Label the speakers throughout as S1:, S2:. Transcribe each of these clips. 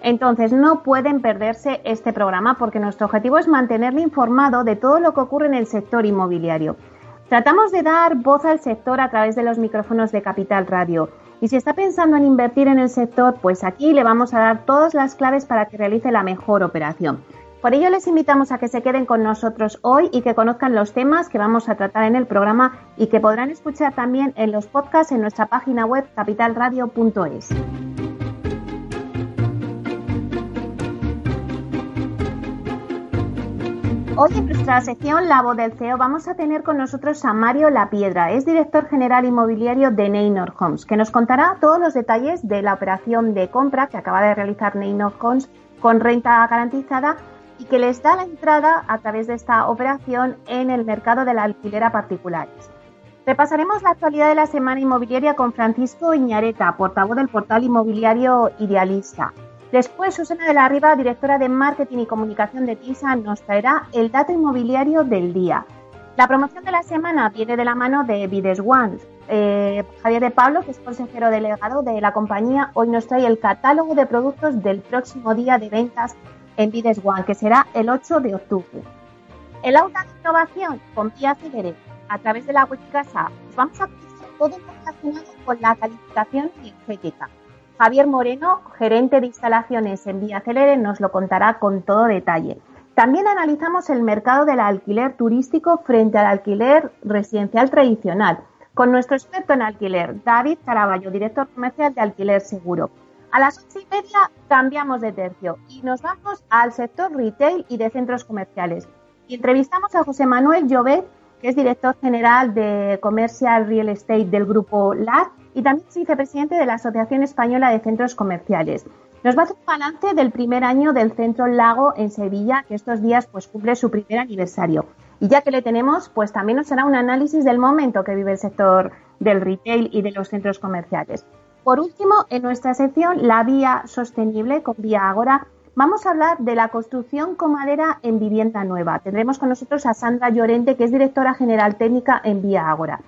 S1: Entonces, no pueden perderse este programa porque nuestro objetivo es mantenerle informado de todo lo que ocurre en el sector inmobiliario. Tratamos de dar voz al sector a través de los micrófonos de Capital Radio. Y si está pensando en invertir en el sector, pues aquí le vamos a dar todas las claves para que realice la mejor operación. Por ello les invitamos a que se queden con nosotros hoy y que conozcan los temas que vamos a tratar en el programa y que podrán escuchar también en los podcasts en nuestra página web capitalradio.es. Hoy en nuestra sección La Voz del CEO vamos a tener con nosotros a Mario La Piedra, es director general inmobiliario de Neynor Homes, que nos contará todos los detalles de la operación de compra que acaba de realizar Neynor Homes con renta garantizada y que les da la entrada a través de esta operación en el mercado de la alquiler a particulares. Repasaremos la actualidad de la semana inmobiliaria con Francisco Iñareta, portavoz del portal inmobiliario Idealista. Después, Susana de la Riva, directora de Marketing y Comunicación de TISA, nos traerá el dato inmobiliario del día. La promoción de la semana viene de la mano de Vides One. Eh, Javier de Pablo, que es consejero delegado de la compañía, hoy nos trae el catálogo de productos del próximo día de ventas en Vides One, que será el 8 de octubre. El aula de innovación con Vía Celere, a través de la web casa, vamos a todo lo relacionado con la calificación energética. Javier Moreno, gerente de instalaciones en Vía Celere, nos lo contará con todo detalle. También analizamos el mercado del alquiler turístico frente al alquiler residencial tradicional, con nuestro experto en alquiler, David Caraballo, director comercial de Alquiler Seguro. A las once y media cambiamos de tercio y nos vamos al sector retail y de centros comerciales. Y entrevistamos a José Manuel Llobet, que es director general de Commercial Real Estate del grupo LAR y también es vicepresidente de la Asociación Española de Centros Comerciales. Nos va a hacer un balance del primer año del Centro Lago en Sevilla, que estos días pues cumple su primer aniversario. Y ya que le tenemos, pues también nos hará un análisis del momento que vive el sector del retail y de los centros comerciales. Por último, en nuestra sección La Vía Sostenible con Vía Agora, vamos a hablar de la construcción con madera en vivienda nueva. Tendremos con nosotros a Sandra Llorente, que es directora general técnica en Vía Agora.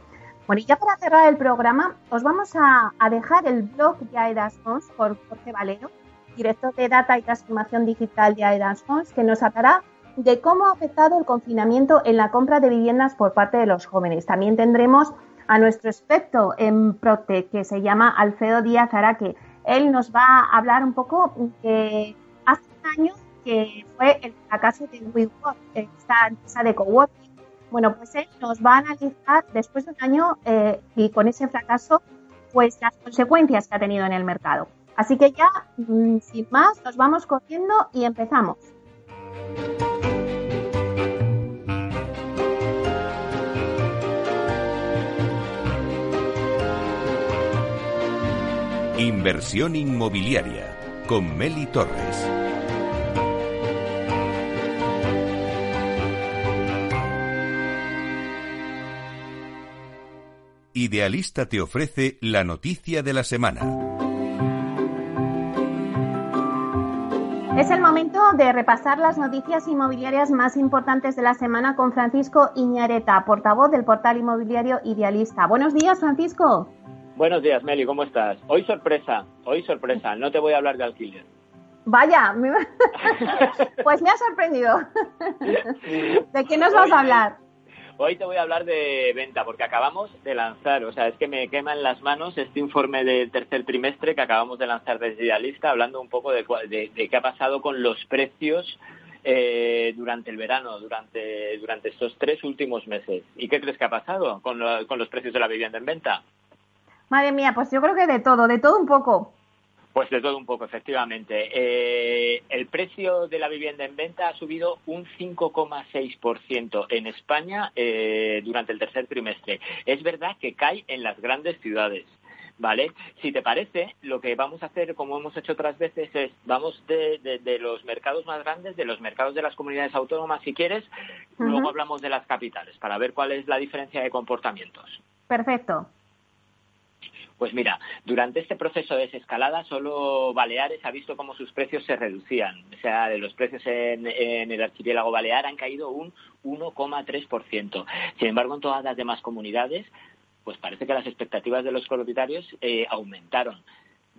S1: Bueno, y ya para cerrar el programa, os vamos a, dejar el blog de Aedas por Jorge Valero, director de Data y Transformación Digital de Aedas que nos hablará de cómo ha afectado el confinamiento en la compra de viviendas por parte de los jóvenes. También tendremos a nuestro experto en Prote, que se llama Alfredo Díaz Araque. Él nos va a hablar un poco de hace un año que fue el fracaso de WeWork, esta empresa de coworking bueno, pues él nos va a analizar después de un año eh, y con ese fracaso, pues las consecuencias que ha tenido en el mercado. Así que ya, mm, sin más, nos vamos corriendo y empezamos.
S2: Inversión inmobiliaria con Meli Torres. Idealista te ofrece la noticia de la semana.
S1: Es el momento de repasar las noticias inmobiliarias más importantes de la semana con Francisco Iñareta, portavoz del portal inmobiliario Idealista. Buenos días, Francisco.
S3: Buenos días, Meli, ¿cómo estás? Hoy sorpresa, hoy sorpresa, no te voy a hablar de alquiler.
S1: Vaya, pues me ha sorprendido. ¿De qué nos vas a hablar?
S3: Hoy te voy a hablar de venta porque acabamos de lanzar, o sea, es que me quema en las manos este informe del tercer trimestre que acabamos de lanzar desde Idealista, hablando un poco de, qué ha pasado con los precios eh, durante el verano, durante, durante estos tres últimos meses. ¿Y qué crees que ha pasado con, con los precios de la vivienda en venta?
S1: Madre mía, pues yo creo que de todo, de todo un poco.
S3: Pues de todo un poco, efectivamente. Eh, el precio de la vivienda en venta ha subido un 5,6% en España eh, durante el tercer trimestre. Es verdad que cae en las grandes ciudades, ¿vale? Si te parece, lo que vamos a hacer, como hemos hecho otras veces, es vamos de, los mercados más grandes, de los mercados de las comunidades autónomas, si quieres, luego hablamos de las capitales, para ver cuál es la diferencia de comportamientos.
S1: Perfecto.
S3: Pues mira, durante este proceso de desescalada, solo Baleares ha visto cómo sus precios se reducían. O sea, los precios en, el archipiélago Balear han caído un 1,3%. Sin embargo, en todas las demás comunidades, pues parece que las expectativas de los propietarios eh, aumentaron.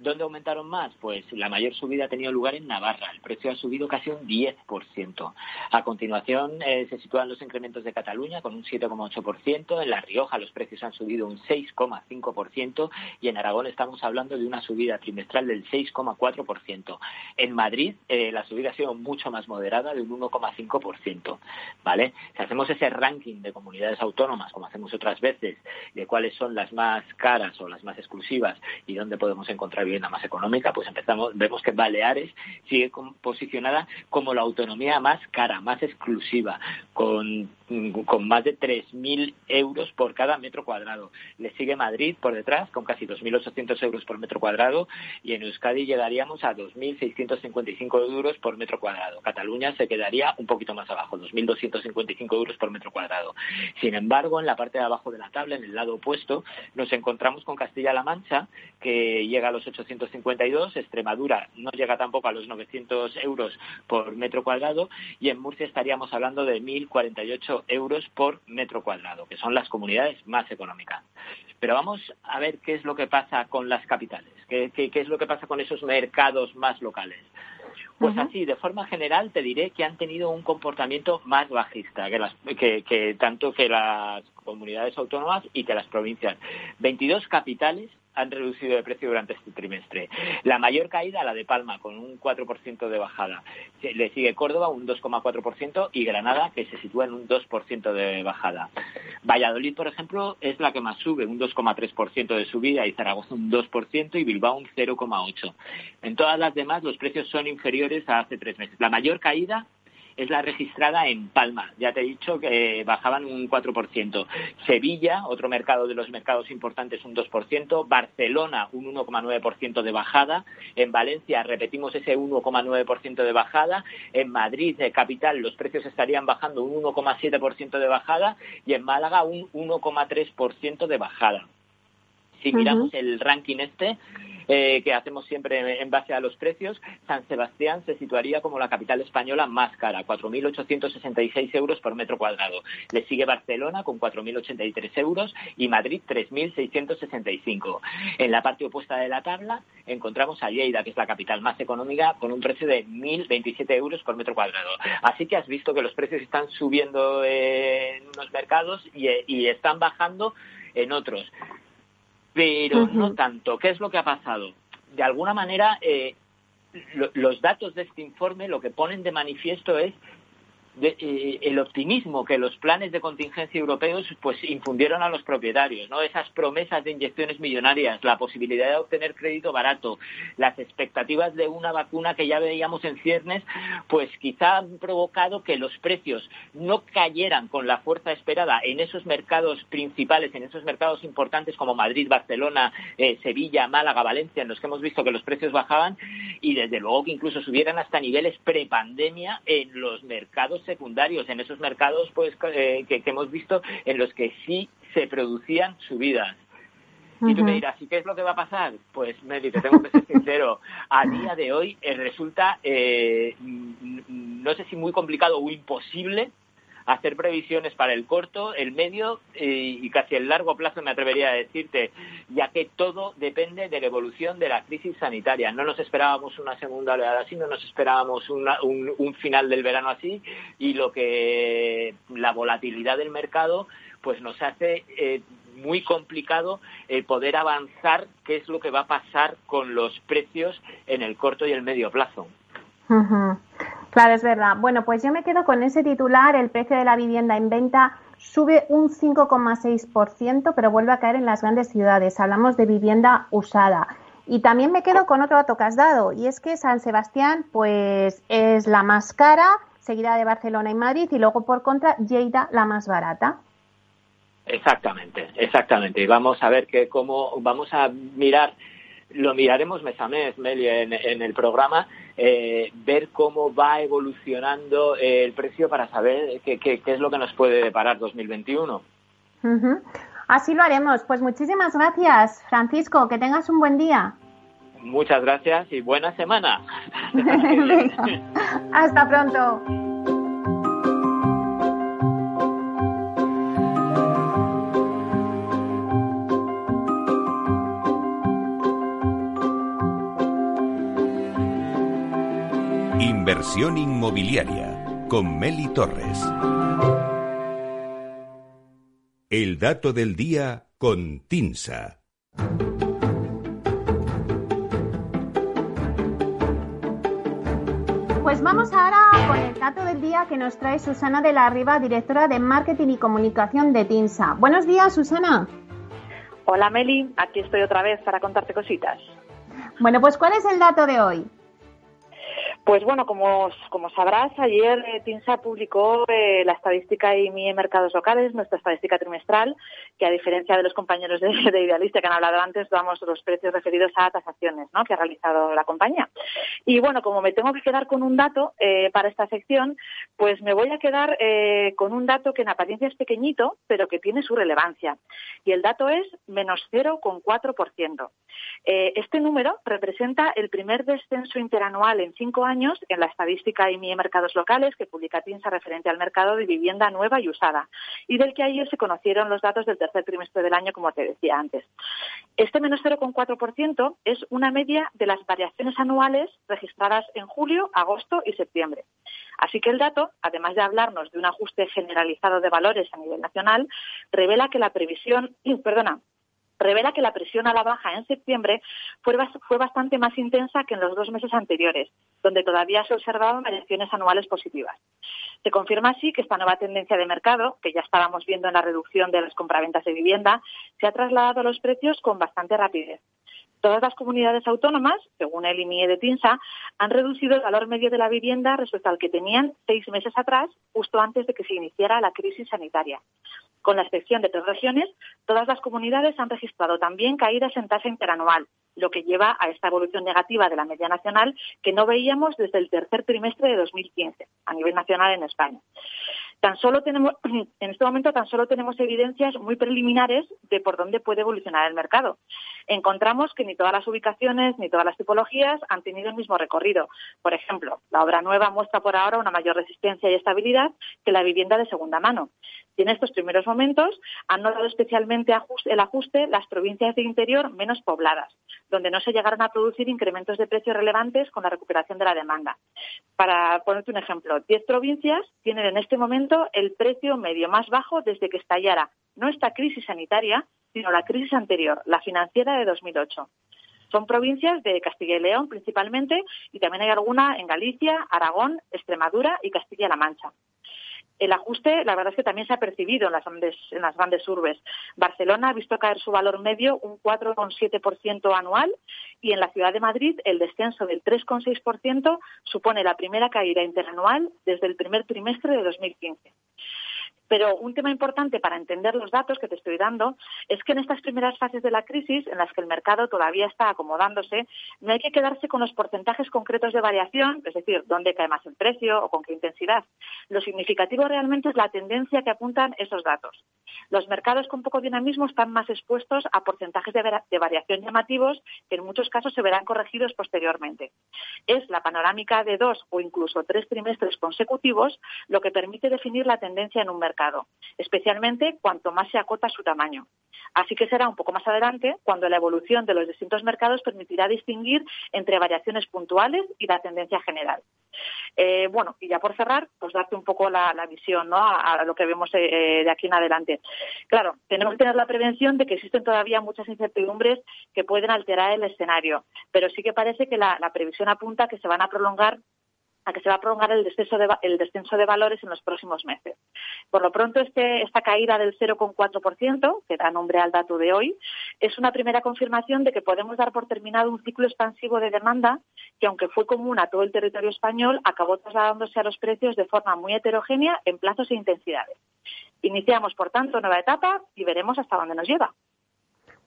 S3: ¿Dónde aumentaron más? Pues la mayor subida ha tenido lugar en Navarra. El precio ha subido casi un 10%. A continuación eh, se sitúan los incrementos de Cataluña con un 7,8%. En La Rioja los precios han subido un 6,5% y en Aragón estamos hablando de una subida trimestral del 6,4%. En Madrid eh, la subida ha sido mucho más moderada de un 1,5%. ¿Vale? Si hacemos ese ranking de comunidades autónomas, como hacemos otras veces, de cuáles son las más caras o las más exclusivas y dónde podemos encontrar vivienda más económica, pues empezamos, vemos que Baleares sigue posicionada como la autonomía más cara, más exclusiva, con, con más de 3.000 euros por cada metro cuadrado. Le sigue Madrid por detrás, con casi 2.800 euros por metro cuadrado, y en Euskadi llegaríamos a 2.655 euros por metro cuadrado. Cataluña se quedaría un poquito más abajo, 2.255 euros por metro cuadrado. Sin embargo, en la parte de abajo de la tabla, en el lado opuesto, nos encontramos con Castilla-La Mancha, que llega a los 852, Extremadura no llega tampoco a los 900 euros por metro cuadrado y en Murcia estaríamos hablando de 1.048 euros por metro cuadrado, que son las comunidades más económicas. Pero vamos a ver qué es lo que pasa con las capitales, qué, es lo que pasa con esos mercados más locales. Pues así, de forma general, te diré que han tenido un comportamiento más bajista que, que, tanto que las comunidades autónomas y que las provincias. 22 capitales han reducido de precio durante este trimestre. La mayor caída, la de Palma, con un 4% de bajada. Le sigue Córdoba, un 2,4%, y Granada, que se sitúa en un 2% de bajada. Valladolid, por ejemplo, es la que más sube, un 2,3% de subida, y Zaragoza un 2%, y Bilbao un 0,8%. En todas las demás, los precios son inferiores a hace tres meses. La mayor caída es la registrada en Palma. Ya te he dicho que bajaban un 4%. Sevilla, otro mercado de los mercados importantes, un 2%. Barcelona, un 1,9% de bajada. En Valencia, repetimos ese 1,9% de bajada. En Madrid, de capital, los precios estarían bajando un 1,7% de bajada. Y en Málaga, un 1,3% de bajada. Si miramos el ranking este, eh, que hacemos siempre en base a los precios, San Sebastián se situaría como la capital española más cara, 4.866 euros por metro cuadrado. Le sigue Barcelona con 4.083 euros y Madrid 3.665. En la parte opuesta de la tabla encontramos a Lleida, que es la capital más económica, con un precio de 1.027 euros por metro cuadrado. Así que has visto que los precios están subiendo en unos mercados y están bajando en otros pero no tanto. ¿Qué es lo que ha pasado? De alguna manera, eh, los datos de este informe lo que ponen de manifiesto es eh, el optimismo que los planes de contingencia europeos pues infundieron a los propietarios, ¿no? Esas promesas de inyecciones millonarias, la posibilidad de obtener crédito barato, las expectativas de una vacuna que ya veíamos en ciernes, pues quizá han provocado que los precios no cayeran con la fuerza esperada en esos mercados principales, en esos mercados importantes como Madrid, Barcelona, eh, Sevilla, Málaga, Valencia, en los que hemos visto que los precios bajaban y desde luego que incluso subieran hasta niveles prepandemia en los mercados secundarios en esos mercados pues eh, que, hemos visto en los que sí se producían subidas. Y tú me dirás, ¿y qué es lo que va a pasar? Pues, Meli, te tengo que ser sincero. A día de hoy eh, resulta, eh, no sé si muy complicado o imposible, hacer previsiones para el corto, el medio eh, y casi el largo plazo, me atrevería a decirte, ya que todo depende de la evolución de la crisis sanitaria. No nos esperábamos una segunda oleada así, no nos esperábamos un, final del verano así y lo que la volatilidad del mercado pues nos hace eh, muy complicado eh, poder avanzar qué es lo que va a pasar con los precios en el corto y el medio plazo.
S1: Claro, es verdad. Bueno, pues yo me quedo con ese titular. El precio de la vivienda en venta sube un 5,6%, pero vuelve a caer en las grandes ciudades. Hablamos de vivienda usada. Y también me quedo con otro dato que has dado, y es que San Sebastián, pues, es la más cara, seguida de Barcelona y Madrid, y luego por contra, Lleida, la más barata.
S3: Exactamente, exactamente. Y vamos a ver que cómo vamos a mirar, lo miraremos mes a mes, Meli, en, el programa, eh, ver cómo va evolucionando el precio para saber qué, qué, es lo que nos puede deparar 2021.
S1: Así lo haremos. Pues muchísimas gracias, Francisco. Que tengas un buen día.
S3: Muchas gracias y buena semana.
S1: Hasta pronto.
S2: Inversión inmobiliaria con Meli Torres. El dato del día con Tinsa.
S1: Pues vamos ahora con el dato del día que nos trae Susana de la Riva, directora de Marketing y Comunicación de TINSA. Buenos días, Susana.
S4: Hola, Meli. Aquí estoy otra vez para contarte cositas.
S1: Bueno, pues ¿cuál es el dato de hoy?
S4: Pues bueno, como, como sabrás, ayer eh, TINSA publicó eh, la estadística IMI en mercados locales, nuestra estadística trimestral, que a diferencia de los compañeros de, Idealista que han hablado antes, damos los precios referidos a tasaciones ¿no? que ha realizado la compañía. Y bueno, como me tengo que quedar con un dato eh, para esta sección, pues me voy a quedar con un dato que en apariencia es pequeñito, pero que tiene su relevancia. Y el dato es menos 0,4%. este número representa el primer descenso interanual en cinco años en la estadística IMI Mercados Locales que publica TINSA referente al mercado de vivienda nueva y usada y del que ayer se conocieron los datos del trimestre del año, como te decía antes. Este menos 0,4% es una media de las variaciones anuales registradas en julio, agosto y septiembre. Así que el dato, además de hablarnos de un ajuste generalizado de valores a nivel nacional, revela que la previsión, perdona, revela que la presión a la baja en septiembre fue, bastante más intensa que en los dos meses anteriores, donde todavía se observaban variaciones anuales positivas. Se confirma así que esta nueva tendencia de mercado, que ya estábamos viendo en la reducción de las compraventas de vivienda, se ha trasladado a los precios con bastante rapidez. Todas las comunidades autónomas, según el IMIE de TINSA, han reducido el valor medio de la vivienda respecto al que tenían seis meses atrás, justo antes de que se iniciara la crisis sanitaria. Con la excepción de tres regiones, todas las comunidades han registrado también caídas en tasa interanual, lo que lleva a esta evolución negativa de la media nacional que no veíamos desde el tercer trimestre de 2015 a nivel nacional en España. Tan solo tenemos, en este momento tan solo tenemos evidencias muy preliminares de por dónde puede evolucionar el mercado. Encontramos que ni todas las ubicaciones ni todas las tipologías han tenido el mismo recorrido. Por ejemplo, la obra nueva muestra por ahora una mayor resistencia y estabilidad que la vivienda de segunda mano. Y en estos primeros momentos han notado especialmente el ajuste las provincias de interior menos pobladas, donde no se llegaron a producir incrementos de precios relevantes con la recuperación de la demanda. Para ponerte un ejemplo, 10 provincias tienen en este momento el precio medio más bajo desde que estallara no esta crisis sanitaria, sino la crisis anterior, la financiera de 2008. Son provincias de Castilla y León principalmente y también hay alguna en Galicia, Aragón, Extremadura y Castilla-La Mancha el ajuste, la verdad es que también se ha percibido en las grandes, urbes. Barcelona ha visto caer su valor medio un 4,7% anual y en la ciudad de Madrid el descenso del 3,6% supone la primera caída interanual desde el primer trimestre de 2015. Pero un tema importante para entender los datos que te estoy dando es que en estas primeras fases de la crisis, en las que el mercado todavía está acomodándose, no hay que quedarse con los porcentajes concretos de variación, es decir, dónde cae más el precio o con qué intensidad. Lo significativo realmente es la tendencia que apuntan esos datos. Los mercados con poco dinamismo están más expuestos a porcentajes de, variación llamativos que en muchos casos se verán corregidos posteriormente. Es la panorámica de dos o incluso tres trimestres consecutivos lo que permite definir la tendencia en un mercado especialmente cuanto más se acota su tamaño. Así que será un poco más adelante cuando la evolución de los distintos mercados permitirá distinguir entre variaciones puntuales y la tendencia general. Eh, bueno, y ya por cerrar, pues darte un poco la, visión a, lo que vemos eh, de aquí en adelante. Claro, tenemos que tener la prevención de que existen todavía muchas incertidumbres que pueden alterar el escenario, pero sí que parece que la previsión apunta que se van a prolongar a que se va a prolongar el descenso de, valores en los próximos meses. Por lo pronto, este, esta caída del 0,4%, que da nombre al dato de hoy, es una primera confirmación de que podemos dar por terminado un ciclo expansivo de demanda que, aunque fue común a todo el territorio español, acabó trasladándose a los precios de forma muy heterogénea en plazos e intensidades. Iniciamos, por tanto, nueva etapa y veremos hasta dónde nos lleva.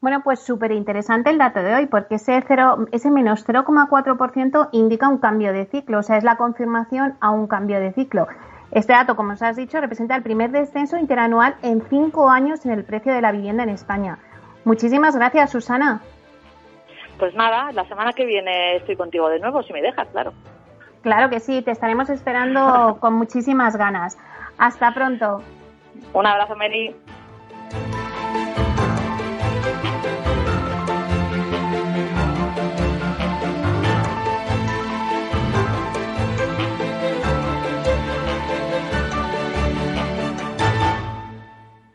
S1: Bueno, pues súper interesante el dato de hoy, porque ese, ese menos 0,4% indica un cambio de ciclo, o sea, es la confirmación a un cambio de ciclo. Este dato, como os has dicho, representa el primer descenso interanual en cinco años en el precio de la vivienda en España. Muchísimas gracias, Susana.
S4: Pues nada, la semana que viene estoy contigo de nuevo, si me dejas, claro.
S1: Claro que sí, te estaremos esperando con muchísimas ganas. Hasta pronto.
S4: Un abrazo, Mary.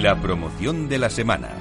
S2: La promoción de la semana.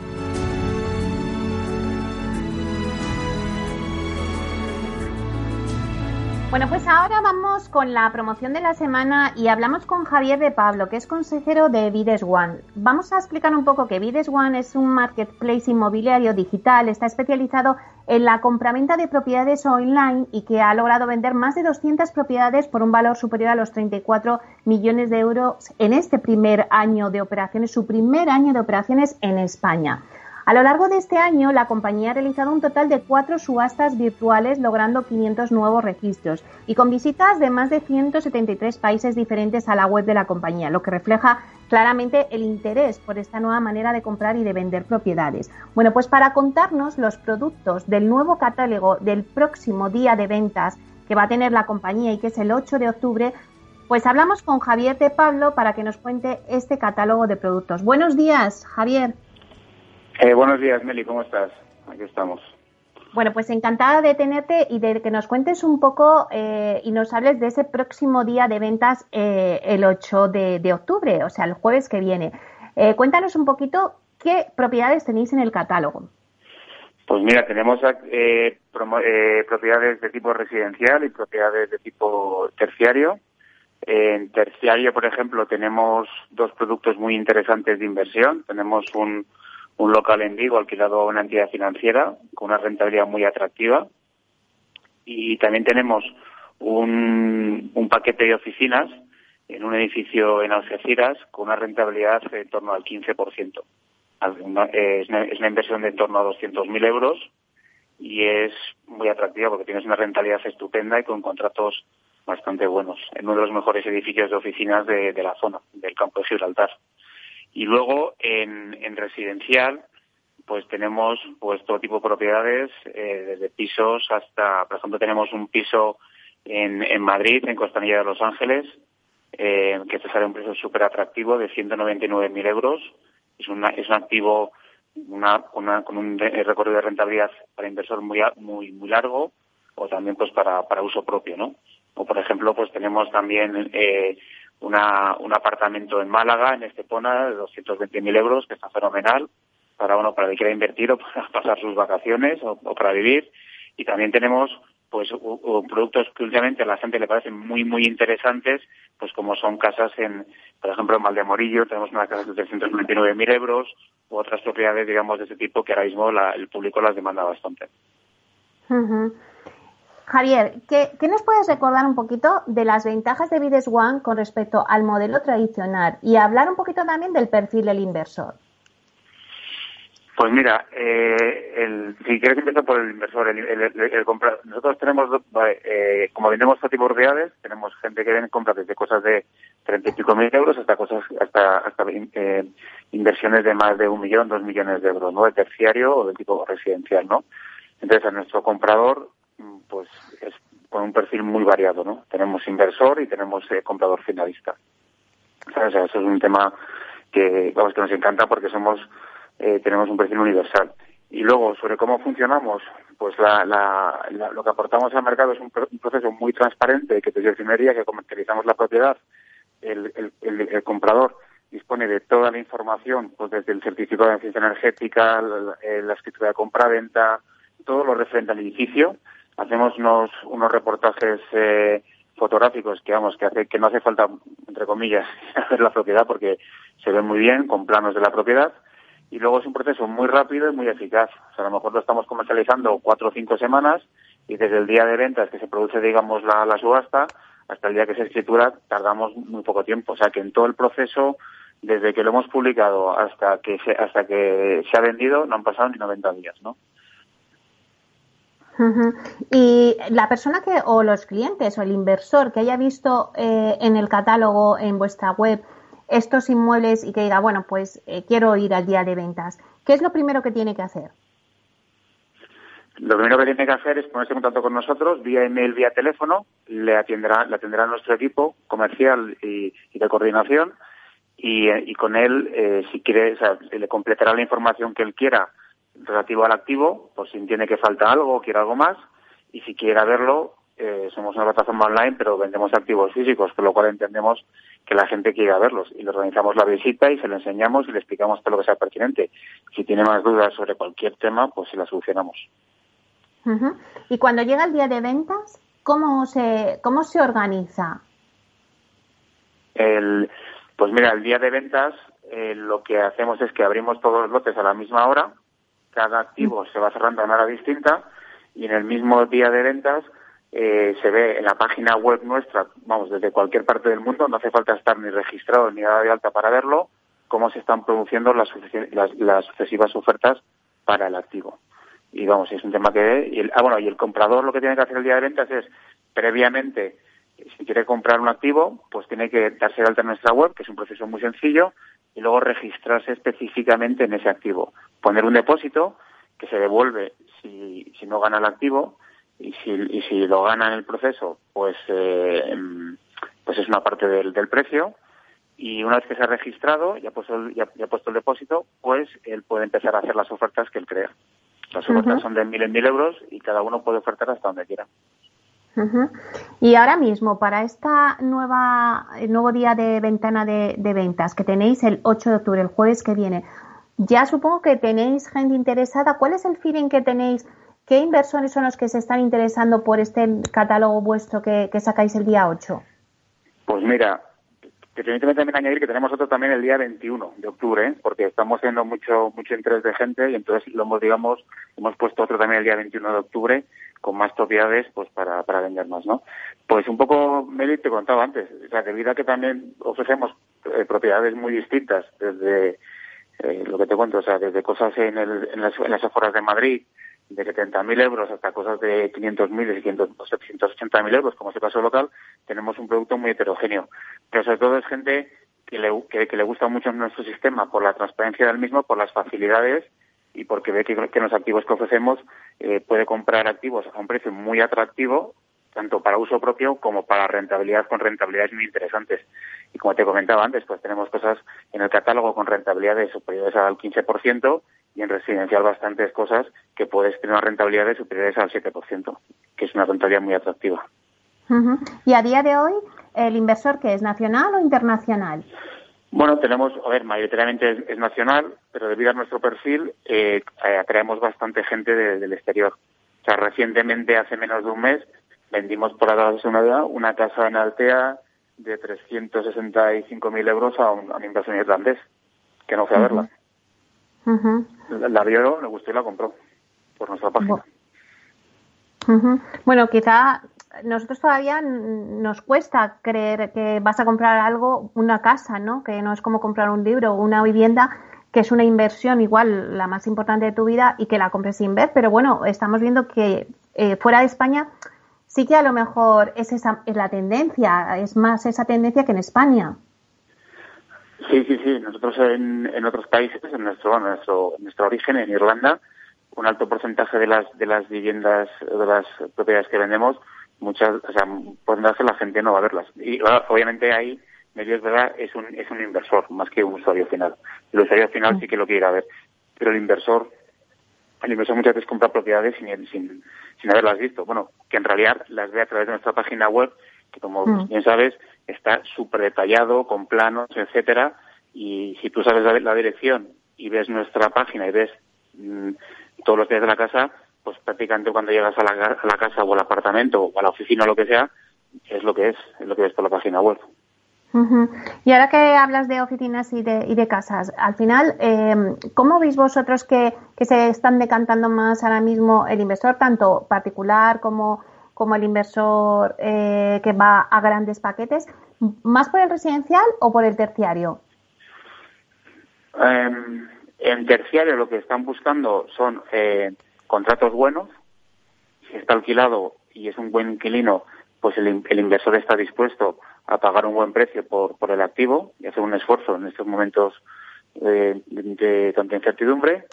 S1: Bueno, pues ahora vamos con la promoción de la semana y hablamos con Javier de Pablo, que es consejero de Vides One. Vamos a explicar un poco que Vides One es un marketplace inmobiliario digital, está especializado en la compraventa de propiedades online y que ha logrado vender más de 200 propiedades por un valor superior a los 34 millones de euros en este primer año de operaciones, su primer año de operaciones en España. A lo largo de este año, la compañía ha realizado un total de cuatro subastas virtuales, logrando 500 nuevos registros y con visitas de más de 173 países diferentes a la web de la compañía, lo que refleja claramente el interés por esta nueva manera de comprar y de vender propiedades. Bueno, pues para contarnos los productos del nuevo catálogo del próximo día de ventas que va a tener la compañía y que es el 8 de octubre, pues hablamos con Javier de Pablo para que nos cuente este catálogo de productos. Buenos días, Javier.
S5: Eh, buenos días, Meli, ¿cómo estás? Aquí estamos.
S1: Bueno, pues encantada de tenerte y de que nos cuentes un poco eh, y nos hables de ese próximo día de ventas eh, el 8 de, octubre, o sea, el jueves que viene. cuéntanos un poquito qué propiedades tenéis en el catálogo.
S5: Pues mira, tenemos propiedades de tipo residencial y propiedades de tipo terciario. En terciario, por ejemplo, tenemos dos productos muy interesantes de inversión. Tenemos un, un local en Vigo alquilado a una entidad financiera con una rentabilidad muy atractiva. Y también tenemos un, paquete de oficinas en un edificio en Algeciras con una rentabilidad en torno al 15%. Es una, es una inversión de en torno a 200.000 euros y es muy atractiva porque tienes una rentabilidad estupenda y con contratos bastante buenos en uno de los mejores edificios de oficinas de la zona, del campo de Gibraltar. Y luego en, en residencial, pues tenemos pues todo tipo de propiedades, eh, desde pisos hasta, por ejemplo, tenemos un piso en, en Madrid, en Costanilla de Los Ángeles, eh, que te sale un precio súper atractivo de 199.000 euros. Es, una, es un activo una, una, con un recorrido de rentabilidad para inversor muy, muy, muy largo o también pues para, para uso propio, ¿no? O por ejemplo, pues tenemos también eh, una, un apartamento en Málaga, en Estepona, de 220.000 euros, que está fenomenal para uno para el que quiera invertir o para pasar sus vacaciones o, para vivir. Y también tenemos pues productos que últimamente a la gente le parecen muy muy interesantes, pues como son casas en, por ejemplo, en Valdemorillo tenemos una casa de 399.000 euros u otras propiedades, digamos, de ese tipo que ahora mismo el público las demanda bastante.
S1: Javier, ¿qué, nos puedes recordar un poquito de las ventajas de Vides One con respecto al modelo tradicional y hablar un poquito también del perfil del inversor?
S5: Pues mira, eh, el, si quieres empezar por el inversor, el, comprar, nosotros tenemos, eh, como vendemos este tipo de propiedades, tenemos gente que viene compra desde cosas de treinta y pico mil euros hasta cosas, hasta, hasta eh, inversiones de más de un millón, dos millones de euros, ¿no? De terciario o de tipo residencial, ¿no? Entonces a nuestro comprador pues es con un perfil muy variado, ¿no? Tenemos inversor y tenemos eh, comprador finalista. O sea, eso es un tema que, vamos, que nos encanta porque somos, eh, tenemos un perfil universal. Y luego, sobre cómo funcionamos, pues la, la, lo que aportamos al mercado es un, proceso muy transparente que desde el primer día que comercializamos la propiedad, el, el, el, comprador dispone de toda la información, pues desde el certificado de eficiencia energética, la, la escritura de compra-venta, todo lo referente al edificio. Hacemos unos, unos reportajes eh, fotográficos que vamos que hace que no hace falta entre comillas hacer la propiedad porque se ve muy bien con planos de la propiedad y luego es un proceso muy rápido y muy eficaz. O sea, a lo mejor lo estamos comercializando cuatro o cinco semanas y desde el día de ventas que se produce, digamos, la, la subasta hasta el día que se escritura tardamos muy poco tiempo. O sea, que en todo el proceso, desde que lo hemos publicado hasta que se, hasta que se ha vendido, no han pasado ni 90 días, ¿no?
S1: Y la persona que, o los clientes, o el inversor que haya visto eh, en el catálogo, en vuestra web, estos inmuebles y que diga, bueno, pues eh, quiero ir al día de ventas, ¿qué es lo primero que tiene que hacer?
S5: Lo primero que tiene que hacer es ponerse en contacto con nosotros vía email, vía teléfono, le atenderá, le atenderá nuestro equipo comercial y, de coordinación y, y con él, eh, si quiere, o sea, le completará la información que él quiera relativo al activo, por si entiende que falta algo o quiere algo más, y si quiere verlo, eh, somos una plataforma online, pero vendemos activos físicos, por lo cual entendemos que la gente quiere verlos y le organizamos la visita y se lo enseñamos y le explicamos todo lo que sea pertinente. Si tiene más dudas sobre cualquier tema, pues se la solucionamos.
S1: Y cuando llega el día de ventas, ¿cómo se, cómo se organiza?
S5: El, pues mira, el día de ventas eh, lo que hacemos es que abrimos todos los lotes a la misma hora, cada activo se va cerrando a una hora distinta y en el mismo día de ventas eh, se ve en la página web nuestra, vamos, desde cualquier parte del mundo, no hace falta estar ni registrado ni dado de alta para verlo, cómo se están produciendo las, las, sucesivas ofertas para el activo. Y vamos, es un tema que... El, ah, bueno, y el comprador lo que tiene que hacer el día de ventas es, previamente, si quiere comprar un activo, pues tiene que darse de alta en nuestra web, que es un proceso muy sencillo, y luego registrarse específicamente en ese activo. Poner un depósito que se devuelve si, si no gana el activo y si, y si lo gana en el proceso, pues, eh, pues es una parte del, del precio. Y una vez que se ha registrado y ha, puesto el, ya, ha puesto el depósito, pues él puede empezar a hacer las ofertas que él crea. Las ofertas son de mil en mil euros y cada uno puede ofertar hasta donde quiera.
S1: Y ahora mismo, para esta nueva nuevo día de ventana de, ventas que tenéis el 8 de octubre, el jueves que viene, ya supongo que tenéis gente interesada. ¿Cuál es el feeling que tenéis ¿Qué inversores son los que se están interesando por este catálogo vuestro que, sacáis el día 8?
S5: Pues mira, te permíteme también añadir que tenemos otro también el día 21 de octubre, ¿eh? porque estamos teniendo mucho mucho interés de gente y entonces lo hemos, digamos, hemos puesto otro también el día 21 de octubre con más propiedades pues para, para vender más, ¿no? Pues un poco, Meli, te contaba antes, o sea, debido a que también ofrecemos eh, propiedades muy distintas desde eh, lo que te cuento, o sea, desde cosas en, el, en, las, en las afueras de Madrid, de 70.000 euros hasta cosas de 500.000 y 780.000 euros, como es el caso local, tenemos un producto muy heterogéneo. Pero sobre todo es gente que le, que, le gusta mucho nuestro sistema por la transparencia del mismo, por las facilidades y porque ve que, que los activos que ofrecemos eh, puede comprar activos a un precio muy atractivo, tanto para uso propio como para rentabilidad con rentabilidades muy interesantes. Y como te comentaba antes, pues tenemos cosas en el catálogo con rentabilidades superiores al 15% y en residencial bastantes cosas que puedes tener una rentabilidades superiores al 7%, que es una rentabilidad muy atractiva.
S1: Y a día de hoy, ¿el inversor que es nacional o internacional?
S5: Bueno, tenemos, a ver, mayoritariamente es, nacional, pero debido a nuestro perfil eh, eh, atraemos bastante gente del exterior. O sea, recientemente, hace menos de un mes, vendimos por la una, una casa en Altea de 365.000 euros a un, a un inversor irlandés, que no fue a verla la, vio, le gustó y la compró por nuestra página.
S1: Bueno, quizá nosotros todavía nos cuesta creer que vas a comprar algo, una casa, ¿no? Que no es como comprar un libro o una vivienda, que es una inversión igual la más importante de tu vida y que la compres sin ver. Pero bueno, estamos viendo que eh, fuera de España sí que a lo mejor es esa es la tendencia, es más esa tendencia que en España.
S5: Sí, sí, sí. Nosotros en, en otros países, en nuestro, nuestro, nuestro origen, en Irlanda, un alto porcentaje de las de las viviendas, de las propiedades que vendemos, muchas, o sea, darse la gente no va a verlas. Y obviamente ahí medio es verdad, es un, es un inversor más que un usuario final. El usuario final sí que lo quiere ir a ver, pero el inversor, el inversor muchas veces compra propiedades sin, sin, sin haberlas visto. Bueno, que en realidad las ve a través de nuestra página web, que como mm. bien sabes, está súper detallado, con planos, etcétera, y si tú sabes la, dirección y ves nuestra página y ves mm, todos los días de la casa, pues prácticamente cuando llegas a la, a la casa o al apartamento o a la oficina o lo que sea, es lo que es, es lo que ves por la página web.
S1: Y ahora que hablas de oficinas y de, y de casas, al final, eh, ¿cómo veis vosotros que, se están decantando más ahora mismo el inversor, tanto particular como, como el inversor eh, que va a grandes paquetes? ¿Más por el residencial o por el terciario?
S5: Em, en terciario lo que están buscando son eh, contratos buenos. Si está alquilado y es un buen inquilino, pues el, el inversor está dispuesto a pagar un buen precio por, por el activo y hacer un esfuerzo en estos momentos eh, de, tanta incertidumbre.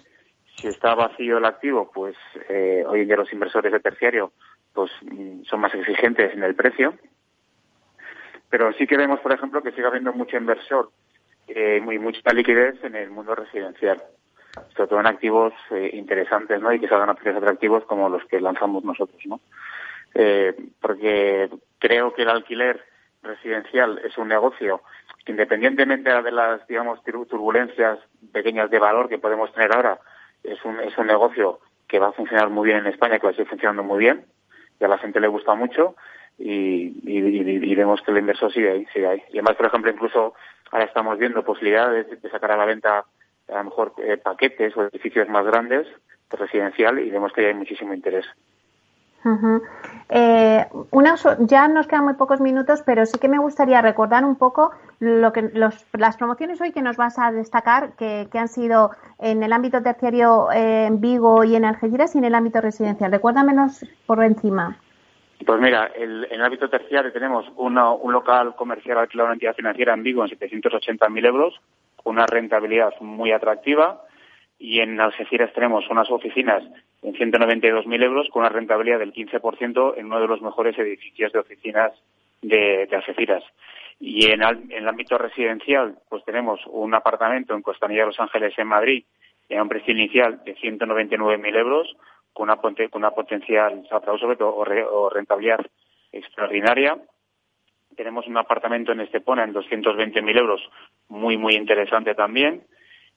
S5: Si está vacío el activo, pues eh, hoy en día los inversores de terciario pues son más exigentes en el precio. Pero sí que vemos, por ejemplo, que sigue habiendo mucho inversor eh, y mucha liquidez en el mundo residencial, sobre todo en activos eh, interesantes, ¿no? Y que salgan a precios atractivos como los que lanzamos nosotros, ¿no? Eh, porque creo que el alquiler residencial es un negocio que independientemente de las, digamos, turbulencias pequeñas de valor que podemos tener ahora, es un, es un negocio que va a funcionar muy bien en España, que va a seguir funcionando muy bien, y a la gente le gusta mucho, y, vemos que el inversor sigue ahí, sigue ahí. Y además, por ejemplo, incluso ahora estamos viendo posibilidades de sacar a la venta a lo mejor eh, paquetes o edificios más grandes de residencial y vemos que hay muchísimo interés
S1: eh, ya nos quedan muy pocos minutos, pero sí que me gustaría recordar un poco lo que las promociones hoy que nos vas a destacar, que, han sido en el ámbito terciario eh, en Vigo y en Algeciras y en el ámbito residencial. Recuérdamenos por encima.
S5: Pues mira, en el ámbito terciario tenemos un local comercial alquilado a una entidad financiera en Vigo en 780.000 euros, con una rentabilidad muy atractiva y en Algeciras tenemos unas oficinas en 192.000 euros con una rentabilidad del 15% en uno de los mejores edificios de oficinas de, Algeciras. Y en, el ámbito residencial, pues tenemos un apartamento en Costanilla Los Ángeles, en Madrid, en un precio inicial de 199.000 euros, con una, con una potencial sobre todo, o, rentabilidad extraordinaria. Tenemos un apartamento en Estepona en 220.000 euros, muy, muy interesante también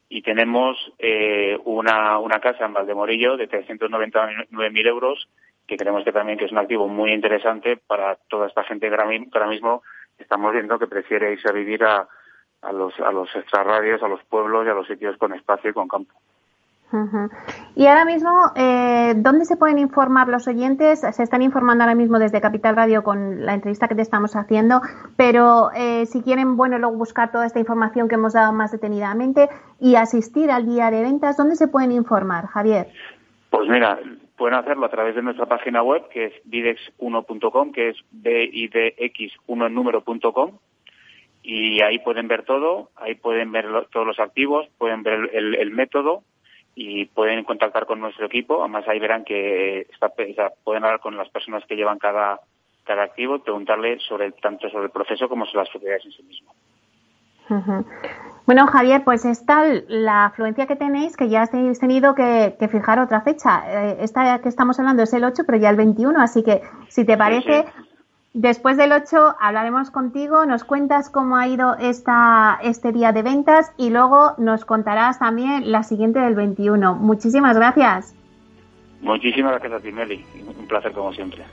S5: y tenemos eh, una, una casa en Valdemorillo de 399.000 euros que creemos que también que es un activo muy interesante para toda esta gente que ahora mismo estamos viendo que prefiere irse a vivir a, a los a los extrarradios, a los pueblos y a los sitios con espacio y con campo.
S1: Y ahora mismo, eh, ¿dónde se pueden informar los oyentes? Se están informando ahora mismo desde Capital Radio con la entrevista que te estamos haciendo, pero eh, si quieren, bueno, luego buscar toda esta información que hemos dado más detenidamente y asistir al día de ventas, ¿dónde se pueden informar, Javier?
S5: Pues mira, pueden hacerlo a través de nuestra página web, que es bidex1.com, que es bidx1 en y ahí pueden ver todo, ahí pueden ver todos los activos, pueden ver el método, y pueden contactar con nuestro equipo. Además, ahí verán que está, pueden hablar con las personas que llevan cada, cada activo y preguntarle sobre tanto sobre el proceso como sobre las propiedades en sí mismo.
S1: Bueno, Javier, pues es tal la afluencia que tenéis que ya habéis tenido que, fijar otra fecha. Eh, esta que estamos hablando es el 8, pero ya el 21, así que si te parece, Después del 8 hablaremos contigo, nos cuentas cómo ha ido esta, este día de ventas y luego nos contarás también la siguiente del 21. Muchísimas gracias.
S5: Muchísimas gracias a ti, Meli. Un placer como siempre.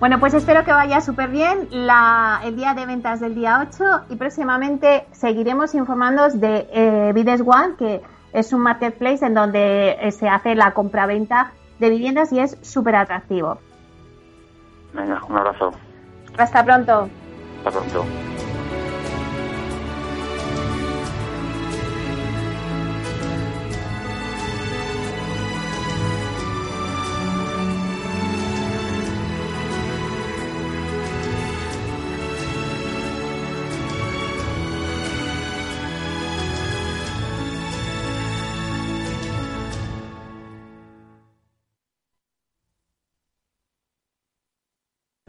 S1: Bueno, pues espero que vaya súper bien el día de ventas del día 8 y próximamente seguiremos informándoos de eh, Bides One, que es un marketplace en donde eh, se hace la compra-venta de viviendas y es súper atractivo.
S5: Venga, un abrazo.
S1: Hasta pronto.
S5: Hasta pronto.